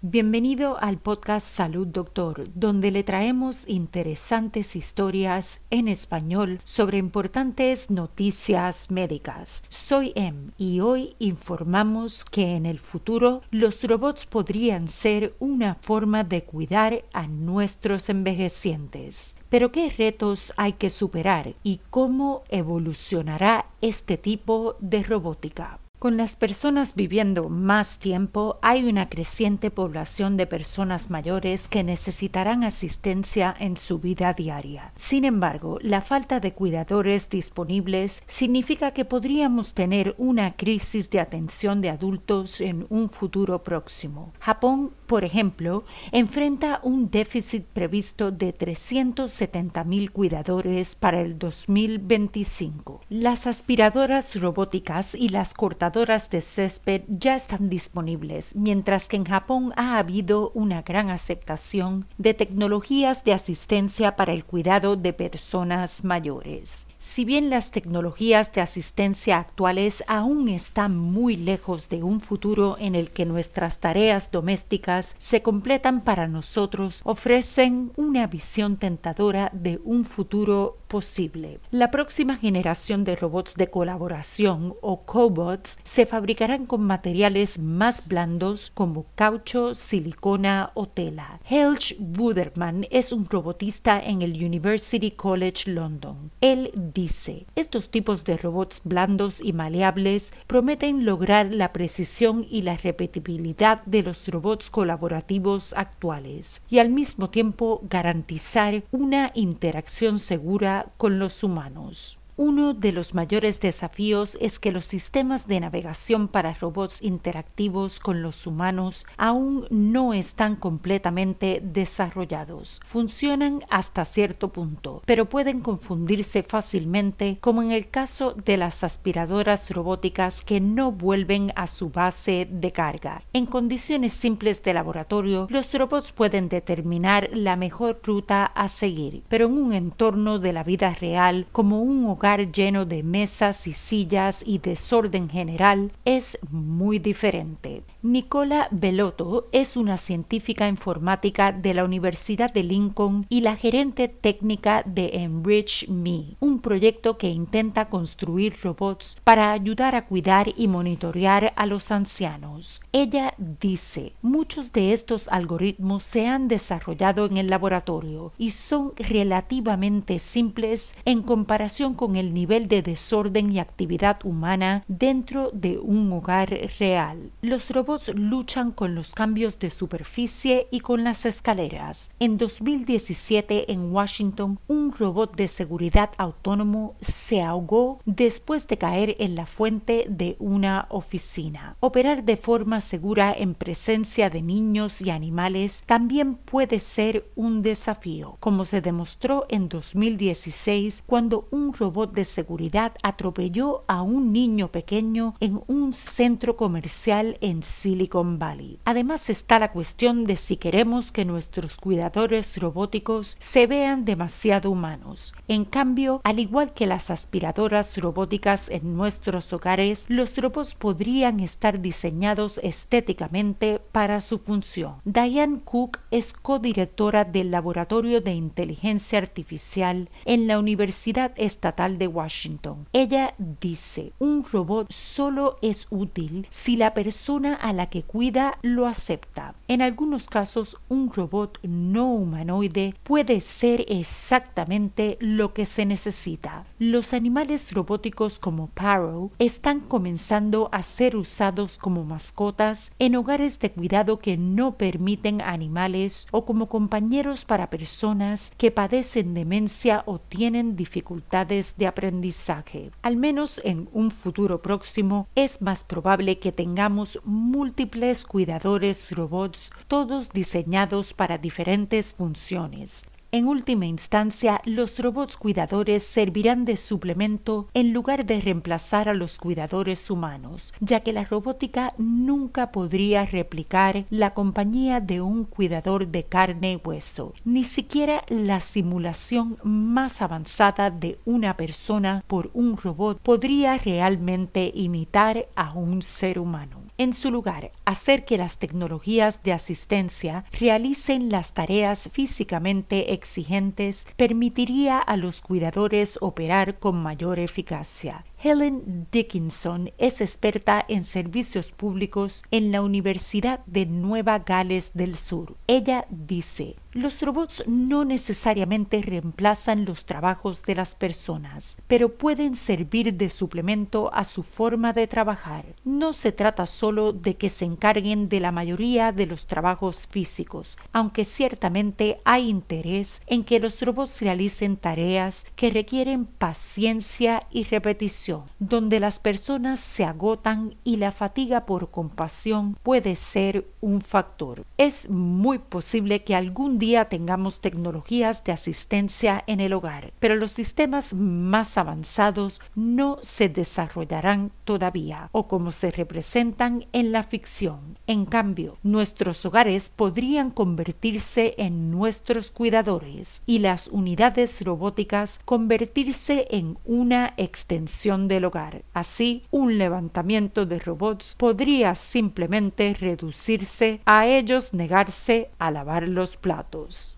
Bienvenido al podcast Salud Doctor, donde le traemos interesantes historias en español sobre importantes noticias médicas. Soy Em y hoy informamos que en el futuro los robots podrían ser una forma de cuidar a nuestros envejecientes. Pero ¿qué retos hay que superar y cómo evolucionará este tipo de robótica? Con las personas viviendo más tiempo, hay una creciente población de personas mayores que necesitarán asistencia en su vida diaria. Sin embargo, la falta de cuidadores disponibles significa que podríamos tener una crisis de atención de adultos en un futuro próximo. Japón, por ejemplo, enfrenta un déficit previsto de 370.000 cuidadores para el 2025. Las aspiradoras robóticas y las cortadoras de césped ya están disponibles, mientras que en Japón ha habido una gran aceptación de tecnologías de asistencia para el cuidado de personas mayores. Si bien las tecnologías de asistencia actuales aún están muy lejos de un futuro en el que nuestras tareas domésticas se completan para nosotros, ofrecen una visión tentadora de un futuro posible. La próxima generación de robots de colaboración o cobots se fabricarán con materiales más blandos como caucho, silicona o tela. Helge Wuderman es un robotista en el University College London. Él dice, estos tipos de robots blandos y maleables prometen lograr la precisión y la repetibilidad de los robots colaborativos actuales y al mismo tiempo garantizar una interacción segura con los humanos. Uno de los mayores desafíos es que los sistemas de navegación para robots interactivos con los humanos aún no están completamente desarrollados. Funcionan hasta cierto punto, pero pueden confundirse fácilmente como en el caso de las aspiradoras robóticas que no vuelven a su base de carga. En condiciones simples de laboratorio, los robots pueden determinar la mejor ruta a seguir, pero en un entorno de la vida real como un hogar lleno de mesas y sillas y desorden general es muy diferente. Nicola Belotto es una científica informática de la Universidad de Lincoln y la gerente técnica de Enrich Me, un proyecto que intenta construir robots para ayudar a cuidar y monitorear a los ancianos. Ella dice, muchos de estos algoritmos se han desarrollado en el laboratorio y son relativamente simples en comparación con el nivel de desorden y actividad humana dentro de un hogar real. Los robots luchan con los cambios de superficie y con las escaleras. En 2017 en Washington, un robot de seguridad se ahogó después de caer en la fuente de una oficina. Operar de forma segura en presencia de niños y animales también puede ser un desafío, como se demostró en 2016 cuando un robot de seguridad atropelló a un niño pequeño en un centro comercial en Silicon Valley. Además está la cuestión de si queremos que nuestros cuidadores robóticos se vean demasiado humanos. En cambio, al igual que las aspiradoras robóticas en nuestros hogares, los robots podrían estar diseñados estéticamente para su función. Diane Cook es codirectora del Laboratorio de Inteligencia Artificial en la Universidad Estatal de Washington. Ella dice, un robot solo es útil si la persona a la que cuida lo acepta. En algunos casos, un robot no humanoide puede ser exactamente lo que se necesita. Los animales robóticos como Paro están comenzando a ser usados como mascotas en hogares de cuidado que no permiten animales o como compañeros para personas que padecen demencia o tienen dificultades de aprendizaje. Al menos en un futuro próximo es más probable que tengamos múltiples cuidadores robots, todos diseñados para diferentes funciones. En última instancia, los robots cuidadores servirán de suplemento en lugar de reemplazar a los cuidadores humanos, ya que la robótica nunca podría replicar la compañía de un cuidador de carne y hueso, ni siquiera la simulación más avanzada de una persona por un robot podría realmente imitar a un ser humano. En su lugar, hacer que las tecnologías de asistencia realicen las tareas físicamente exigentes permitiría a los cuidadores operar con mayor eficacia. Helen Dickinson es experta en servicios públicos en la Universidad de Nueva Gales del Sur. Ella dice, los robots no necesariamente reemplazan los trabajos de las personas, pero pueden servir de suplemento a su forma de trabajar. No se trata solo de que se encarguen de la mayoría de los trabajos físicos, aunque ciertamente hay interés en que los robots realicen tareas que requieren paciencia y repetición donde las personas se agotan y la fatiga por compasión puede ser un factor. Es muy posible que algún día tengamos tecnologías de asistencia en el hogar, pero los sistemas más avanzados no se desarrollarán todavía o como se representan en la ficción. En cambio, nuestros hogares podrían convertirse en nuestros cuidadores y las unidades robóticas convertirse en una extensión del hogar. Así, un levantamiento de robots podría simplemente reducirse a ellos negarse a lavar los platos.